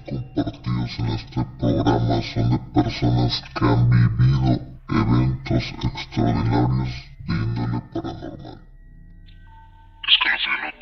compartidos en este programa son de personas que han vivido eventos extraordinarios de índole paranormal. Escalofrío Nocturno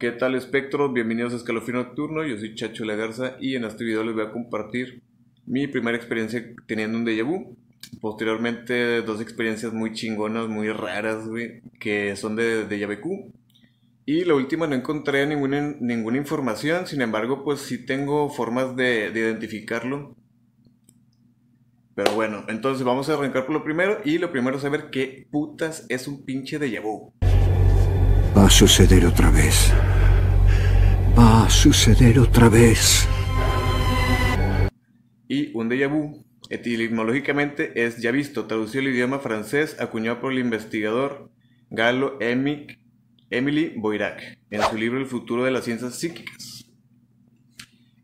¿Qué tal espectros? Bienvenidos a Escalofrío Nocturno, yo soy Chacho Lagarza y en este video les voy a compartir mi primera experiencia teniendo un déjà vu. Posteriormente dos experiencias muy chingonas, muy raras, güey, que son de déjà vu. Y la última no encontré ninguna, ninguna información, sin embargo pues sí tengo formas de, de identificarlo. Pero bueno, entonces vamos a arrancar por lo primero y lo primero es saber qué putas es un pinche déjà vu. A suceder otra vez. Va a suceder otra vez. Y un déjà vu, etimológicamente, es ya visto, traducido al idioma francés, acuñado por el investigador galo Emic, Emily Boirac en su libro El futuro de las ciencias psíquicas.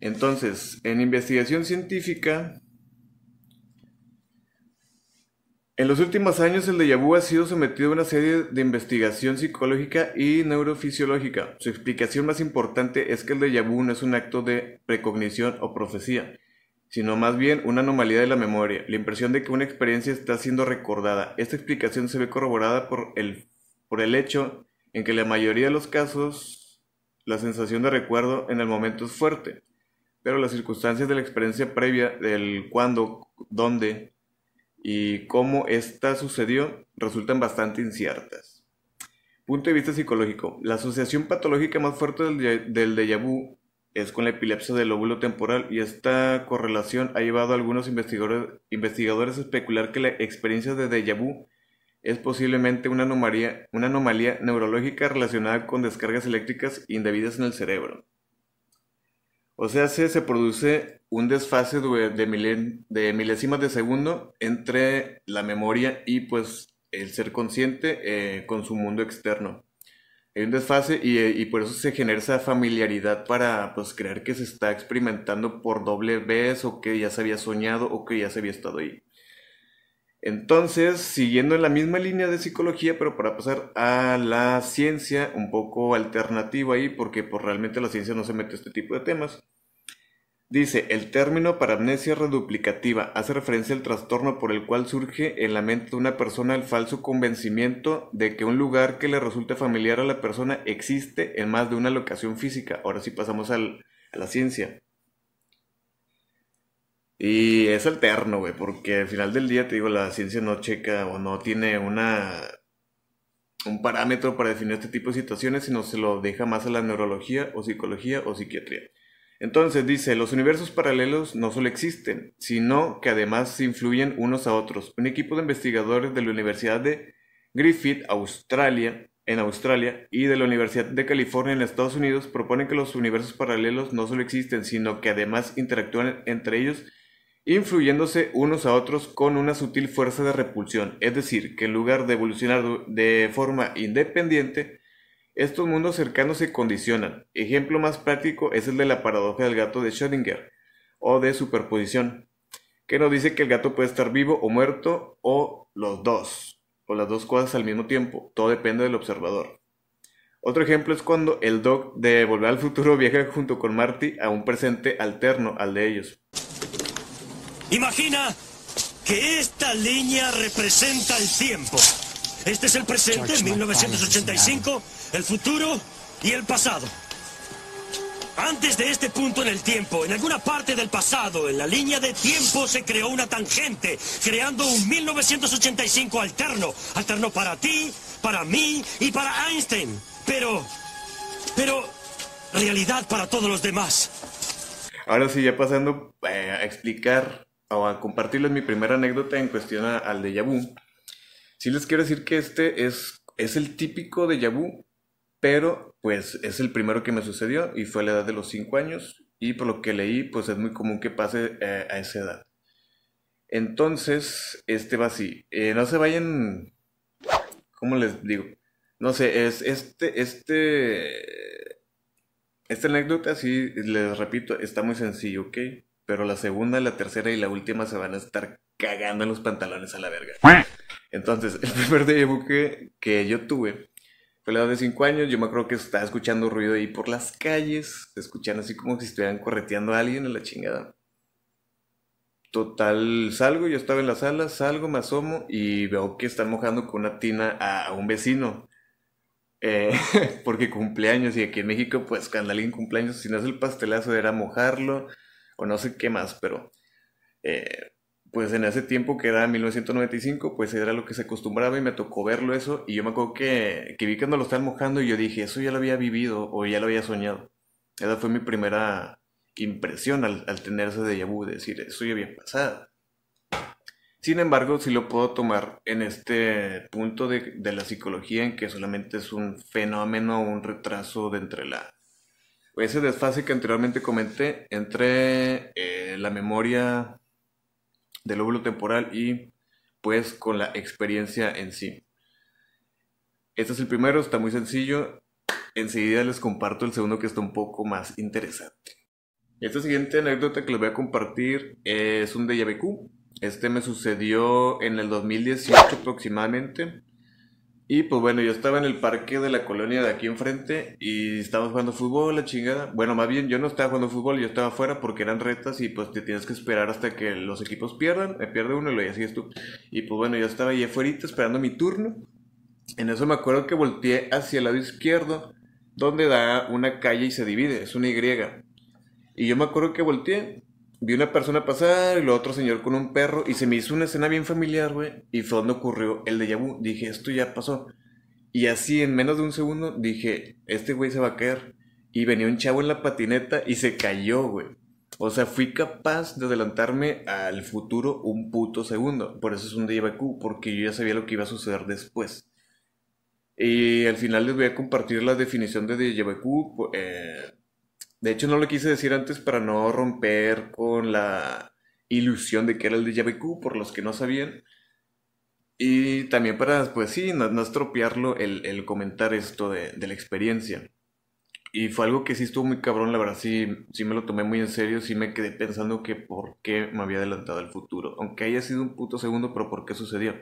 Entonces, en investigación científica, en los últimos años el déjà vu ha sido sometido a una serie de investigación psicológica y neurofisiológica. Su explicación más importante es que el déjà vu no es un acto de precognición o profecía, sino más bien una anomalía de la memoria, la impresión de que una experiencia está siendo recordada. Esta explicación se ve corroborada por el, por el hecho en que la mayoría de los casos la sensación de recuerdo en el momento es fuerte, pero las circunstancias de la experiencia previa, del cuándo, dónde, y cómo esta sucedió resultan bastante inciertas. Punto de vista psicológico. La asociación patológica más fuerte del, déjà vu es con la epilepsia del lóbulo temporal y esta correlación ha llevado a algunos investigadores, a especular que la experiencia de déjà vu es posiblemente una anomalía neurológica relacionada con descargas eléctricas indebidas en el cerebro. O sea, se, se produce un desfase de, de, milen, de, milésimas de segundo entre la memoria y pues el ser consciente eh, con su mundo externo. Hay un desfase y, y, por eso se genera esa familiaridad para pues creer que se está experimentando por doble vez o que ya se había soñado o que ya se había estado ahí. Entonces, siguiendo en la misma línea de psicología, pero para pasar a la ciencia, un poco alternativa ahí, porque pues, realmente la ciencia no se mete a este tipo de temas. Dice, el término paramnesia reduplicativa hace referencia al trastorno por el cual surge en la mente de una persona el falso convencimiento de que un lugar que le resulte familiar a la persona existe en más de una locación física. Ahora sí pasamos a la ciencia. Y es alterno, güey, porque al final del día, te digo, la ciencia no checa o no tiene una un parámetro para definir este tipo de situaciones, sino se lo deja más a la neurología o psicología o psiquiatría. Entonces dice, los universos paralelos no solo existen, sino que además se influyen unos a otros. Un equipo de investigadores de la Universidad de Griffith, Australia, en Australia, y de la Universidad de California en Estados Unidos proponen que los universos paralelos no solo existen, sino que además interactúan entre ellos influyéndose unos a otros con una sutil fuerza de repulsión, es decir, que en lugar de evolucionar de forma independiente, estos mundos cercanos se condicionan. Ejemplo más práctico es el de la paradoja del gato de Schrödinger, o de superposición, que nos dice que el gato puede estar vivo o muerto, o los dos, o las dos cosas al mismo tiempo, todo depende del observador. Otro ejemplo es cuando el Doc de Volver al Futuro viaja junto con Marty a un presente alterno al de ellos. Imagina que esta línea representa el tiempo. Este es el presente, 1985, el futuro y el pasado. Antes de este punto en el tiempo, en alguna parte del pasado, en la línea de tiempo se creó una tangente, creando un 1985 alterno. Alterno para ti, para mí y para Einstein. Pero, pero, realidad para todos los demás. Ahora sí, ya pasando eh, a explicar o a compartirles mi primera anécdota en cuestión al déjà vu. Sí les quiero decir que este es, es el típico déjà vu, pero pues es el primero que me sucedió y fue a la edad de los 5 años y por lo que leí pues es muy común que pase eh, a esa edad. Entonces, este va así. Eh, no se vayan ¿Cómo les digo? No sé, es este, este, esta anécdota, sí, les repito, está muy sencillo, ¿ok? Pero la segunda, la tercera y la última se van a estar cagando en los pantalones a la verga. Entonces, el primer vu que, que yo tuve fue la edad de 5 años. Yo me acuerdo que estaba escuchando ruido ahí por las calles, se escuchan así como si estuvieran correteando a alguien en la chingada. Total, salgo, yo estaba en la sala, salgo, me asomo y veo que están mojando con una tina a, a un vecino. Eh, porque cumpleaños y aquí en México, pues cuando alguien cumpleaños, si no es el pastelazo, era mojarlo o no sé qué más, pero eh, pues en ese tiempo que era 1995, pues era lo que se acostumbraba y me tocó verlo eso y yo me acuerdo que, que vi cuando lo estaban mojando y yo dije, eso ya lo había vivido o ya lo había soñado. Esa fue mi primera impresión al, al tener ese decir, eso ya había pasado. Sin embargo, sí lo puedo tomar en este punto de, de la psicología en que solamente es un fenómeno, un retraso de entre la... Ese desfase que anteriormente comenté entre eh, la memoria del lóbulo temporal y pues con la experiencia en sí. Este es el primero, está muy sencillo. Enseguida les comparto el segundo que está un poco más interesante. Esta siguiente anécdota que les voy a compartir es un déjà vu. Este me sucedió en el 2018 aproximadamente. Y pues bueno, yo estaba en el parque de la colonia de aquí enfrente y estábamos jugando fútbol, la chingada. Bueno, más bien yo no estaba jugando fútbol, yo estaba afuera porque eran retas y pues te tienes que esperar hasta que los equipos pierdan. Me pierde uno y lo sigues tú. Y pues bueno, yo estaba ahí afuera esperando mi turno. En eso me acuerdo que volteé hacia el lado izquierdo, donde da una calle y se divide, es una Y. Y yo me acuerdo que volteé, vi una persona pasar y lo otro señor con un perro y se me hizo una escena bien familiar, güey. Y fue donde ocurrió el déjà vu. Dije, esto ya pasó. Y así en menos de un segundo dije, este güey se va a caer. Y venía un chavo en la patineta y se cayó, güey. O sea, fui capaz de adelantarme al futuro un puto segundo. Por eso es un déjà vu, porque yo ya sabía lo que iba a suceder después. Y al final les voy a compartir la definición de déjà vu. Eh, de hecho, no lo quise decir antes para no romper con la ilusión de que era el déjà vu, por los que no sabían. Y también para, pues sí, no, no estropearlo el, el, comentar esto de, de, la experiencia. Y fue algo que sí estuvo muy cabrón, la verdad, sí, sí me lo tomé muy en serio, sí me quedé pensando que por qué me había adelantado al futuro. Aunque haya sido un puto segundo, pero por qué sucedió.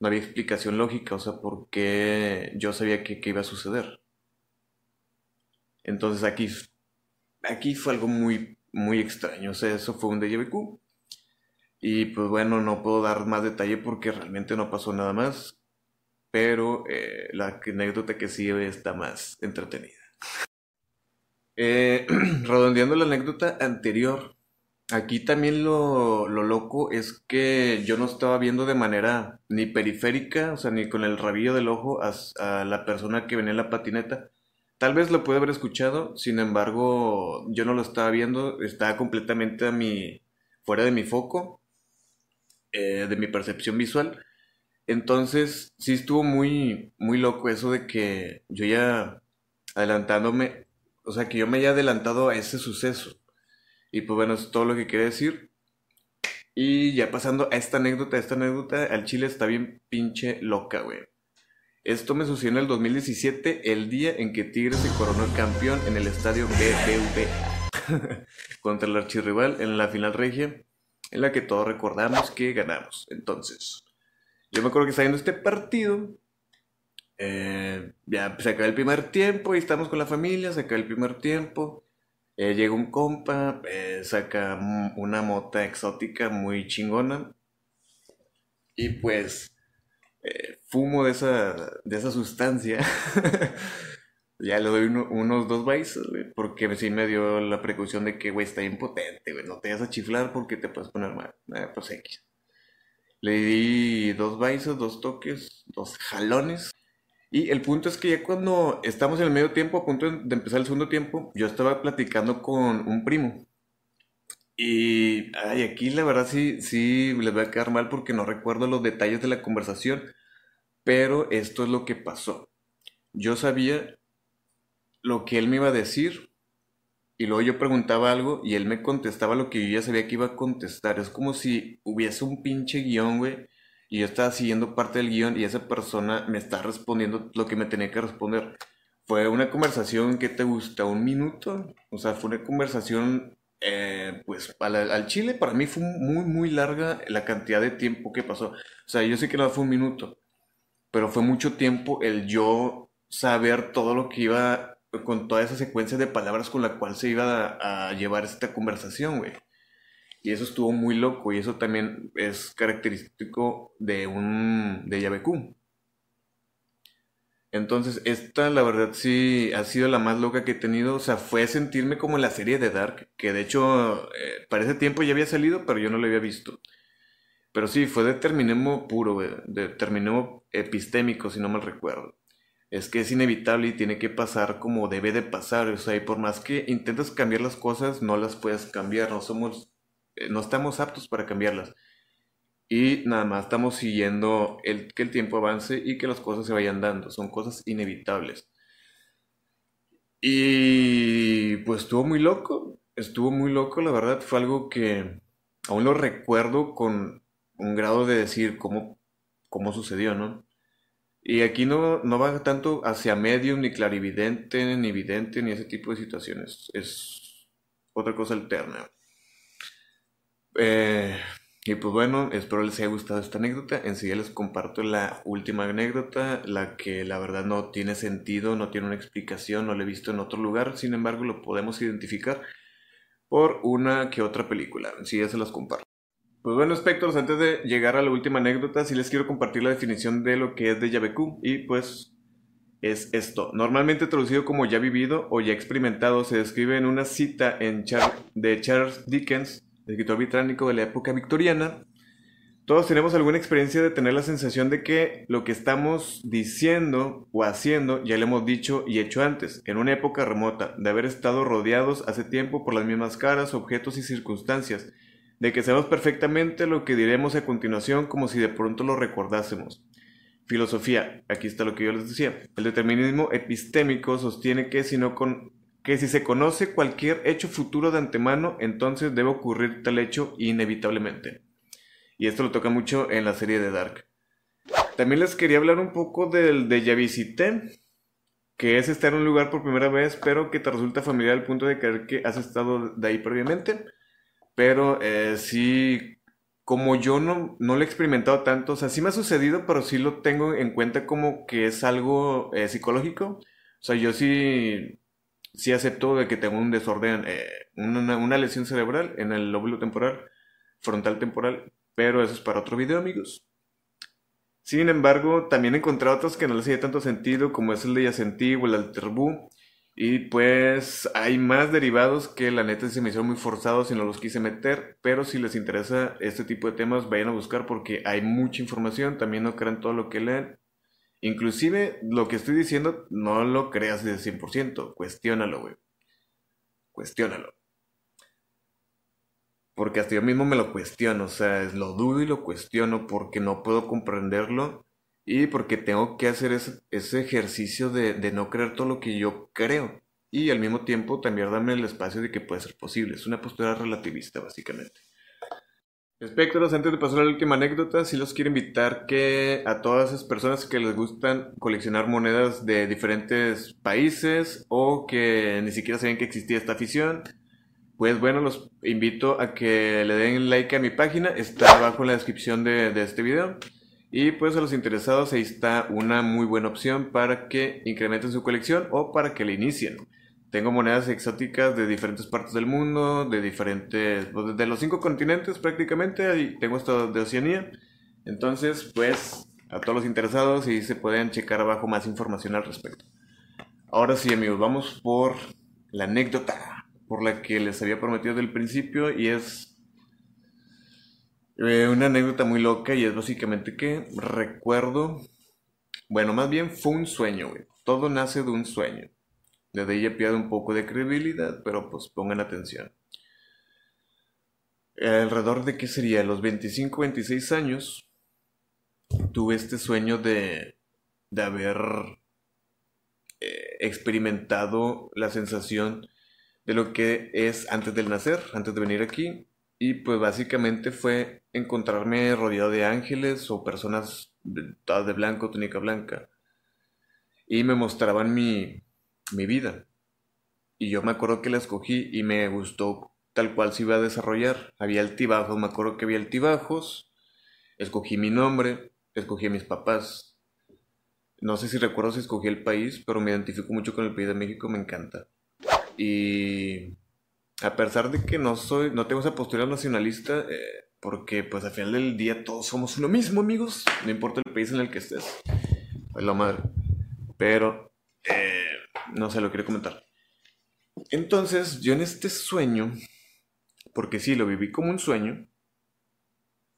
No había explicación lógica, o sea, por qué yo sabía que, que iba a suceder. Entonces aquí aquí fue algo muy, muy extraño. O sea, eso fue un déjà. Y pues bueno, no puedo dar más detalle porque realmente no pasó nada más. Pero eh, la anécdota que sigue está más entretenida. Eh, redondeando la anécdota anterior, aquí también lo, lo, loco es que yo no estaba viendo de manera ni periférica, o sea, ni con el rabillo del ojo a, a la persona que venía en la patineta, Tal vez lo pude haber escuchado, sin embargo, yo no lo estaba viendo, estaba completamente a mi, fuera de mi foco, eh, de mi percepción visual. Entonces, sí estuvo muy, muy loco eso de que yo ya adelantándome, o sea, que yo me haya adelantado a ese suceso. Y pues bueno, es todo lo que quería decir. Y ya pasando a esta anécdota, esta anécdota al chile está bien pinche loca, güey. Esto me sucedió en el 2017, el día en que Tigres se coronó campeón en el estadio BBV contra el archirrival en la final regia, en la que todos recordamos que ganamos. Entonces, yo me acuerdo que saliendo este partido, eh, ya se acaba el primer tiempo y estamos con la familia, se acaba el primer tiempo. Eh, llega un compa, eh, saca una mota exótica muy chingona. Y pues eh, fumo de esa, de esa sustancia, ya le doy uno, unos dos güey, porque sí me dio la precaución de que, güey, está impotente, güey, no te vas a chiflar porque te puedes poner mal. Eh, pues X. Le di dos dos toques, dos jalones. Y el punto es que ya cuando estamos en el medio tiempo, a punto de empezar el segundo tiempo, yo estaba platicando con un primo. Y aquí la verdad sí, sí les voy a quedar mal porque no recuerdo los detalles de la conversación, pero esto es lo que pasó. Yo sabía lo que él me iba a decir y luego yo preguntaba algo y él me contestaba lo que yo ya sabía que iba a contestar. Es como si hubiese un pinche guion, güey, y yo estaba siguiendo parte del guion y esa persona me está respondiendo lo que me tenía que responder. Fue una conversación que te gusta un minuto, o sea, fue una conversación, eh, pues al, al, chile para mí fue muy, muy larga la cantidad de tiempo que pasó. O sea, yo sé que no fue un minuto, pero fue mucho tiempo el yo saber todo lo que iba con toda esa secuencia de palabras con la cual se iba a, a llevar esta conversación, güey. Y eso estuvo muy loco y eso también es característico de un de Yabeku. Entonces, esta la verdad sí ha sido la más loca que he tenido. O sea, fue sentirme como en la serie de Dark, que de hecho eh, para ese tiempo ya había salido, pero yo no lo había visto. Pero sí, fue determinismo puro, determinismo epistémico, si no mal recuerdo. Es que es inevitable y tiene que pasar como debe de pasar. O sea, y por más que intentes cambiar las cosas, no las puedes cambiar. No somos, eh, no estamos aptos para cambiarlas. Y nada más estamos siguiendo que el tiempo avance y que las cosas se vayan dando. Son cosas inevitables. Y pues estuvo muy loco. Estuvo muy loco, la verdad. Fue algo que aún lo recuerdo con un grado de decir cómo, cómo sucedió, ¿no? Y aquí no, no va tanto hacia medium, ni clarividente, ni vidente, ni ese tipo de situaciones. Es otra cosa alterna. Eh, y pues bueno, espero les haya gustado esta anécdota. Enseguida les comparto la última anécdota, la que la verdad no tiene sentido, no tiene una explicación, no la he visto en otro lugar. Sin embargo, lo podemos identificar por una que otra película. Enseguida se las comparto. Pues bueno, espectros, antes de llegar a la última anécdota, sí les quiero compartir la definición de lo que es de Yabeku. Y pues es esto. Normalmente traducido como ya vivido o ya experimentado, se describe en una cita en de Charles Dickens, escritor británico de la época victoriana. Todos tenemos alguna experiencia de tener la sensación de que lo que estamos diciendo o haciendo ya lo hemos dicho y hecho antes, en una época remota, de haber estado rodeados hace tiempo por las mismas caras, objetos y circunstancias de que sabemos perfectamente lo que diremos a continuación como si de pronto lo recordásemos. Filosofía, aquí está lo que yo les decía. El determinismo epistémico sostiene que si, no con, que si se conoce cualquier hecho futuro de antemano, entonces debe ocurrir tal hecho inevitablemente. Y esto lo toca mucho en la serie de Dark. También les quería hablar un poco del de ya visité, que es estar en un lugar por primera vez, pero que te resulta familiar al punto de creer que has estado de ahí previamente. Pero eh, sí, como yo no, no lo he experimentado tanto, o sea, sí me ha sucedido, pero sí lo tengo en cuenta como que es algo eh, psicológico. O sea, yo sí, sí acepto de que tengo un desorden, eh, una, una lesión cerebral en el lóbulo temporal, frontal temporal, pero eso es para otro video, amigos. Sin embargo, también he encontrado otros que no les hacía tanto sentido, como es el de Yacentí o el Alterbú, y pues hay más derivados que la neta se me hicieron muy forzados y no los quise meter, pero si les interesa este tipo de temas vayan a buscar porque hay mucha información, también no crean todo lo que leen. Inclusive lo que estoy diciendo no lo creas de 100%, cuestiónalo, güey. Cuestiónalo. Porque hasta yo mismo me lo cuestiono, o sea, lo dudo y lo cuestiono porque no puedo comprenderlo y porque tengo que hacer ese, ese ejercicio de, de, no creer todo lo que yo creo. Y al mismo tiempo también darme el espacio de que puede ser posible. Es una postura relativista, básicamente. Espectros, antes de pasar a la última anécdota, sí los quiero invitar que a todas esas personas que les gustan coleccionar monedas de diferentes países o que ni siquiera saben que existía esta afición, pues bueno, los invito a que le den like a mi página, está abajo en la descripción de, de este video. Y pues a los interesados ahí está una muy buena opción para que incrementen su colección o para que la inicien. Tengo monedas exóticas de diferentes partes del mundo, de diferentes, pues, de los cinco continentes prácticamente, y tengo esto de Oceanía. Entonces, pues, a todos los interesados y se pueden checar abajo más información al respecto. Ahora sí, amigos, vamos por la anécdota por la que les había prometido del principio y es eh, una anécdota muy loca y es básicamente que recuerdo, bueno, más bien fue un sueño, güey. Todo nace de un sueño. Desde ella pierde un poco de credibilidad, pero pues pongan atención. Alrededor de qué sería, los 25, 26 años, tuve este sueño de, de haber eh, experimentado la sensación de lo que es antes del nacer, antes de venir aquí, Y pues básicamente fue encontrarme rodeado de ángeles o personas todas de blanco, túnica blanca. Y me mostraban mi, mi vida. Y yo me acuerdo que la escogí y me gustó tal cual se iba a desarrollar. Había altibajos, me acuerdo que había altibajos. Escogí mi nombre, escogí a mis papás. No sé si recuerdo si escogí el país, pero me identifico mucho con el país de México, me encanta. Y a pesar de que no soy, no tengo esa postura nacionalista, eh, porque pues al final del día todos somos lo mismo, amigos. No importa el país en el que estés. Pues la madre. Pero, eh, no sé, lo quiero comentar. Entonces, yo en este sueño, porque sí, lo viví como un sueño,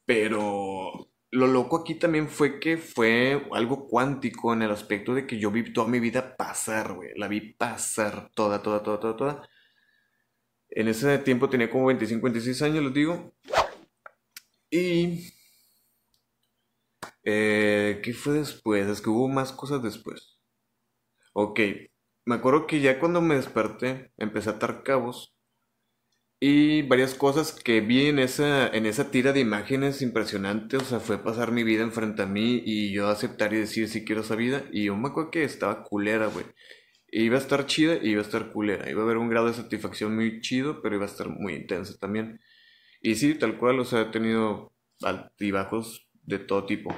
pero lo loco aquí también fue que fue algo cuántico en el aspecto de que yo vi toda mi vida pasar, güey. La vi pasar toda, toda, toda, toda, toda. En ese tiempo tenía como 25, 26 años, les digo. Y... Eh, ¿Qué fue después? Es que hubo más cosas después. Ok, me acuerdo que ya cuando me desperté empecé a atar cabos y varias cosas que vi en esa, en esa tira de imágenes impresionante, o sea, fue pasar mi vida enfrente a mí y yo aceptar y decir si quiero esa vida y yo me acuerdo que estaba culera, güey. Iba a estar chida y iba a estar culera, iba a haber un grado de satisfacción muy chido, pero iba a estar muy intensa también. Y sí, tal cual, o sea, he tenido altibajos de todo tipo.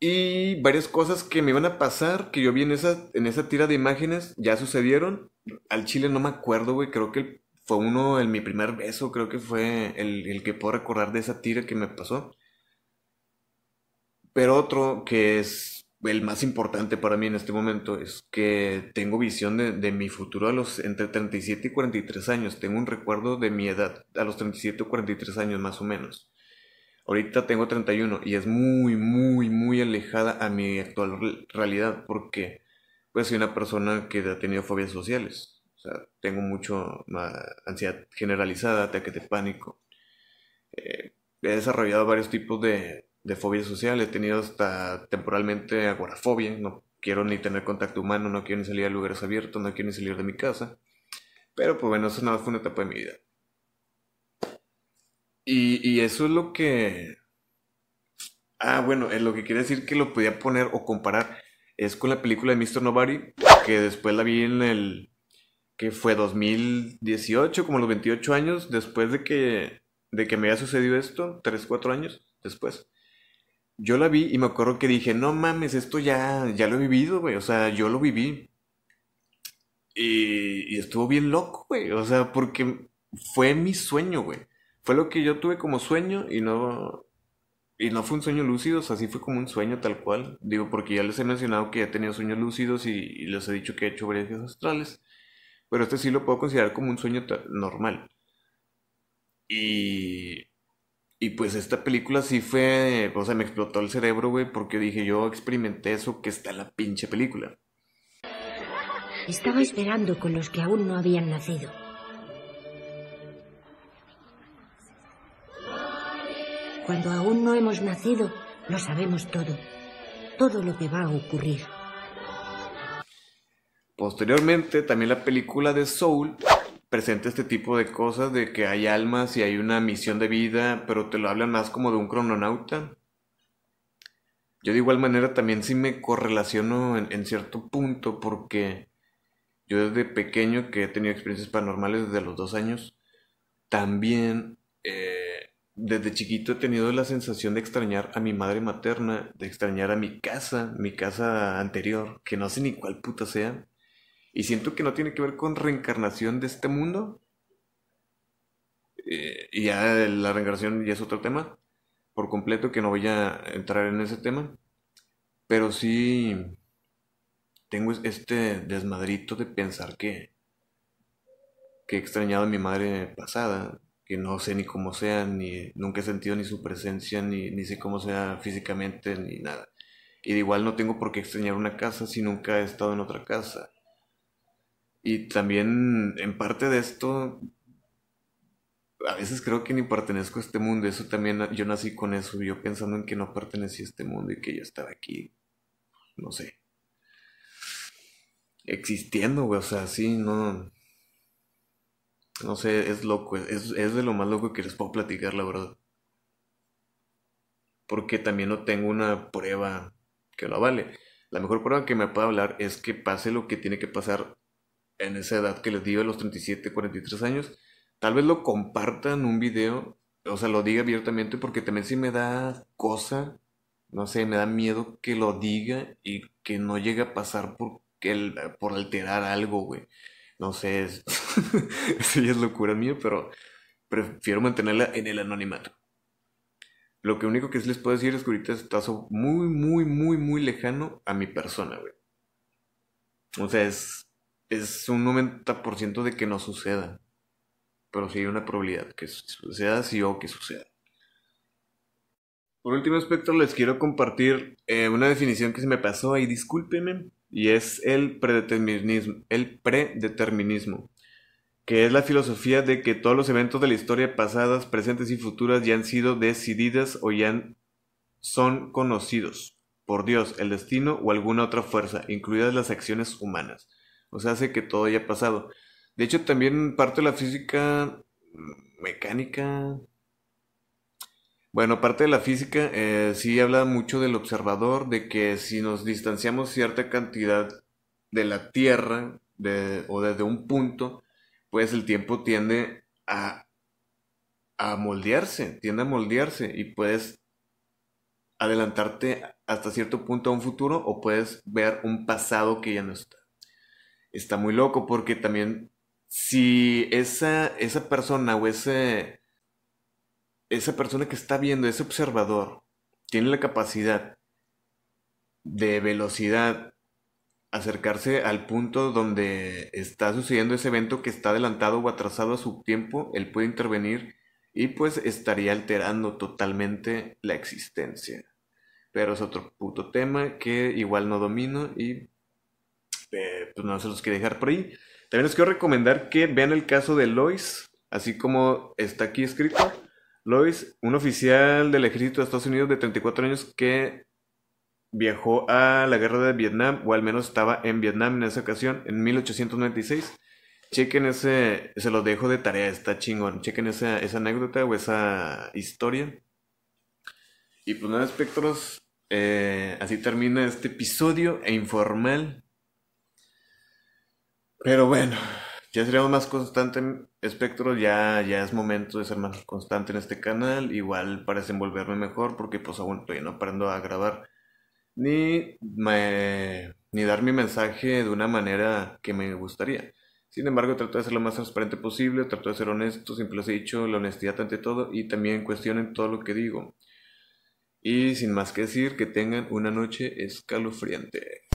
Y varias cosas que me iban a pasar, que yo vi en esa, en esa tira de imágenes, ya sucedieron. Al chile no me acuerdo, güey. Creo que fue uno, en mi primer beso, creo que fue el, el que puedo recordar de esa tira que me pasó. Pero otro que es el más importante para mí en este momento es que tengo visión de, de, mi futuro a los entre 37 y 43 años. Tengo un recuerdo de mi edad a los 37 o 43 años más o menos. Ahorita tengo 31 y es muy, muy, muy alejada a mi actual realidad porque pues soy una persona que ha tenido fobias sociales. O sea, tengo mucho ansiedad generalizada, ataque de pánico. Eh, he desarrollado varios tipos de, de fobias sociales. He tenido hasta temporalmente agorafobia. No quiero ni tener contacto humano, no quiero ni salir a lugares abiertos, no quiero ni salir de mi casa. Pero pues bueno, eso nada fue una etapa de mi vida. Y, eso es lo que... Ah, bueno, es lo que quiere decir que lo podía poner o comparar es con la película de Mr. Nobody, que después la vi en el... que fue 2018, como los 28 años, después de que, de que me haya sucedido esto, 3, 4 años después. Yo la vi y me acuerdo que dije, no mames, esto ya, ya lo he vivido, güey, o sea, yo lo viví. Y, y estuvo bien loco, güey, o sea, porque fue mi sueño, güey fue lo que yo tuve como sueño y no y no fue un sueño lúcido, o sea, sí fue como un sueño tal cual. Digo, porque ya les he mencionado que he tenido sueños lúcidos y, les he dicho que he hecho viajes astrales. Pero este sí lo puedo considerar como un sueño normal. Y, y pues esta película sí fue, o sea, me explotó el cerebro, güey, porque dije, yo experimenté eso que está la pinche película. Estaba esperando con los que aún no habían nacido. Cuando aún no hemos nacido, lo sabemos todo. Todo lo que va a ocurrir. Posteriormente, también la película de Soul presenta este tipo de cosas de que hay almas y hay una misión de vida, pero te lo hablan más como de un crononauta. Yo de igual manera también sí me correlaciono en, en cierto punto porque yo desde pequeño que he tenido experiencias paranormales desde los dos años, también eh, desde chiquito he tenido la sensación de extrañar a mi madre materna, de extrañar a mi casa, mi casa anterior, que no sé ni cuál puta sea. Y siento que no tiene que ver con reencarnación de este mundo. Eh, y ya la reencarnación ya es otro tema, por completo, que no voy a entrar en ese tema. Pero sí tengo este desmadrito de pensar que, que he extrañado a mi madre pasada, que no sé ni cómo sea, ni nunca he sentido ni su presencia, ni, ni sé cómo sea físicamente, ni nada. Y de igual no tengo por qué extrañar una casa si nunca he estado en otra casa. Y también en parte de esto, a veces creo que ni pertenezco a este mundo. Eso también, yo nací con eso, yo pensando en que no pertenecía a este mundo y que yo estaba aquí, no sé, existiendo, güey, o sea, sí, no No sé, es loco, es, es de lo más loco que les puedo platicar, la verdad. Porque también no tengo una prueba que lo avale. La mejor prueba que me puede hablar es que pase lo que tiene que pasar en esa edad que les digo, a los 37, 43 años. Tal vez lo compartan un video, o sea, lo diga abiertamente, porque también sí me da cosa, no sé, me da miedo que lo diga y que no llegue a pasar por, que por alterar algo, güey. No sé, es, eso ya es locura mía, pero prefiero mantenerla en el anonimato. Lo que único que les puedo decir es que ahorita está muy, muy, muy, muy lejano a mi persona, güey. O sea, es, es un 90% de que no suceda. Pero sí hay una probabilidad que suceda, sí o que suceda. Por último aspecto, les quiero compartir eh, una definición que se me pasó ahí, discúlpenme, y es el predeterminismo, el predeterminismo, que es la filosofía de que todos los eventos de la historia pasadas, presentes y futuras ya han sido decididas o ya son conocidos por Dios, el destino o alguna otra fuerza, incluidas las acciones humanas. O sea, hace que todo haya pasado. De hecho, también parte de la física mm, mecánica. Bueno, parte de la física eh, sí habla mucho del observador, de que si nos distanciamos cierta cantidad de la Tierra o desde un punto, pues el tiempo tiende a, a moldearse, tiende a moldearse y puedes adelantarte hasta cierto punto a un futuro o puedes ver un pasado que ya no está. Está muy loco porque también si esa, esa persona o ese, esa persona que está viendo, ese observador, tiene la capacidad de velocidad acercarse al punto donde está sucediendo ese evento que está adelantado o atrasado a su tiempo, él puede intervenir y pues estaría alterando totalmente la existencia. Pero es otro puto tema que igual no domino y eh, pues no se los quiero dejar por ahí. También les quiero recomendar que vean el caso de Lois, así como está aquí escrito. Lois, un oficial del ejército de Estados Unidos de 34 años que viajó a la guerra de Vietnam, o al menos estaba en Vietnam en esa ocasión, en 1896. Chequen ese, se lo dejo de tarea, está chingón. Chequen esa, esa anécdota o esa historia. Y pues nada, espectros, eh, así termina este episodio e informal pero bueno, ya seríamos más constante en Espectro, ya, ya es momento de ser más constante en este canal, igual para desenvolverme mejor porque pues aún todavía no aprendo a grabar ni, ni dar mi mensaje de una manera que me gustaría. Sin embargo, trato de ser lo más transparente posible, trato de ser honesto, siempre he dicho, la honestidad ante todo y también cuestionen todo lo que digo. Y sin más que decir, que tengan una noche escalofriante.